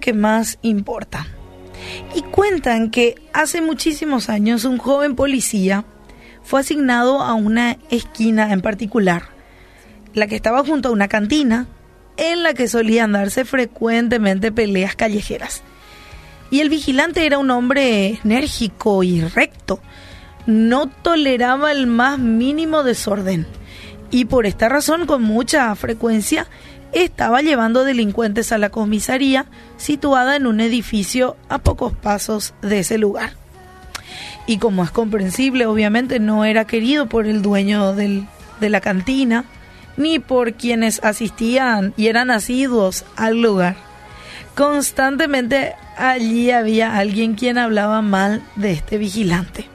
que más importa. Y cuentan que hace muchísimos años un joven policía fue asignado a una esquina en particular, la que estaba junto a una cantina, en la que solían darse frecuentemente peleas callejeras. Y el vigilante era un hombre enérgico y recto, no toleraba el más mínimo desorden y por esta razón con mucha frecuencia estaba llevando delincuentes a la comisaría situada en un edificio a pocos pasos de ese lugar. Y como es comprensible, obviamente no era querido por el dueño de la cantina, ni por quienes asistían y eran asiduos al lugar. Constantemente allí había alguien quien hablaba mal de este vigilante.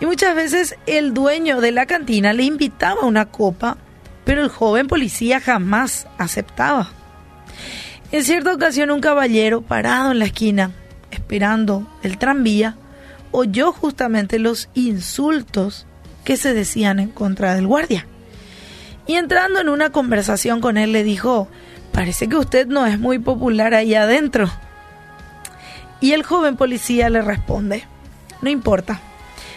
Y muchas veces el dueño de la cantina le invitaba una copa, pero el joven policía jamás aceptaba. En cierta ocasión un caballero parado en la esquina, esperando el tranvía, oyó justamente los insultos que se decían en contra del guardia. Y entrando en una conversación con él le dijo, parece que usted no es muy popular ahí adentro. Y el joven policía le responde, no importa,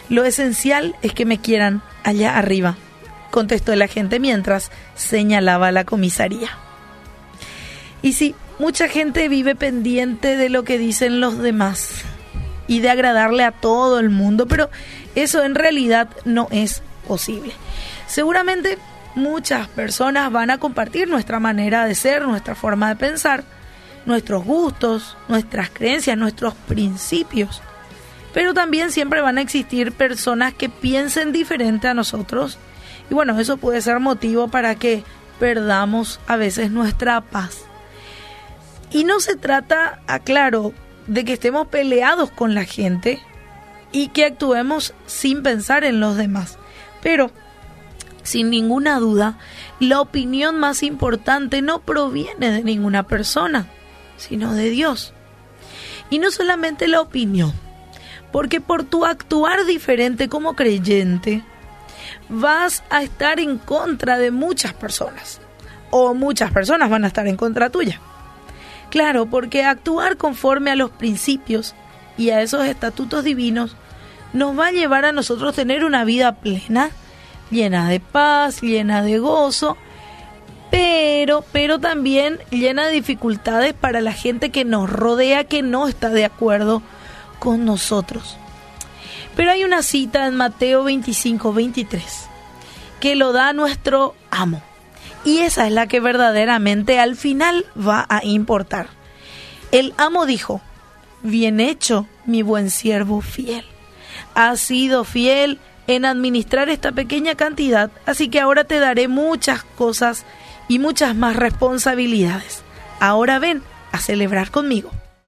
lo esencial es que me quieran allá arriba, contestó el agente mientras señalaba la comisaría. Y sí, mucha gente vive pendiente de lo que dicen los demás y de agradarle a todo el mundo, pero eso en realidad no es posible. Seguramente muchas personas van a compartir nuestra manera de ser, nuestra forma de pensar, nuestros gustos, nuestras creencias, nuestros principios pero también siempre van a existir personas que piensen diferente a nosotros y bueno, eso puede ser motivo para que perdamos a veces nuestra paz. Y no se trata, aclaro, de que estemos peleados con la gente y que actuemos sin pensar en los demás. Pero, sin ninguna duda, la opinión más importante no proviene de ninguna persona, sino de Dios. Y no solamente la opinión, porque por tu actuar diferente como creyente, vas a estar en contra de muchas personas. O muchas personas van a estar en contra tuya. Claro, porque actuar conforme a los principios y a esos estatutos divinos nos va a llevar a nosotros tener una vida plena, llena de paz, llena de gozo, pero, pero también llena de dificultades para la gente que nos rodea que no está de acuerdo con nosotros. Pero hay una cita en Mateo 25, 23 que lo da nuestro amo. Y esa es la que verdaderamente al final va a importar. El amo dijo, bien hecho, mi buen siervo fiel. Has sido fiel en administrar esta pequeña cantidad, así que ahora te daré muchas cosas y muchas más responsabilidades. Ahora ven a celebrar conmigo.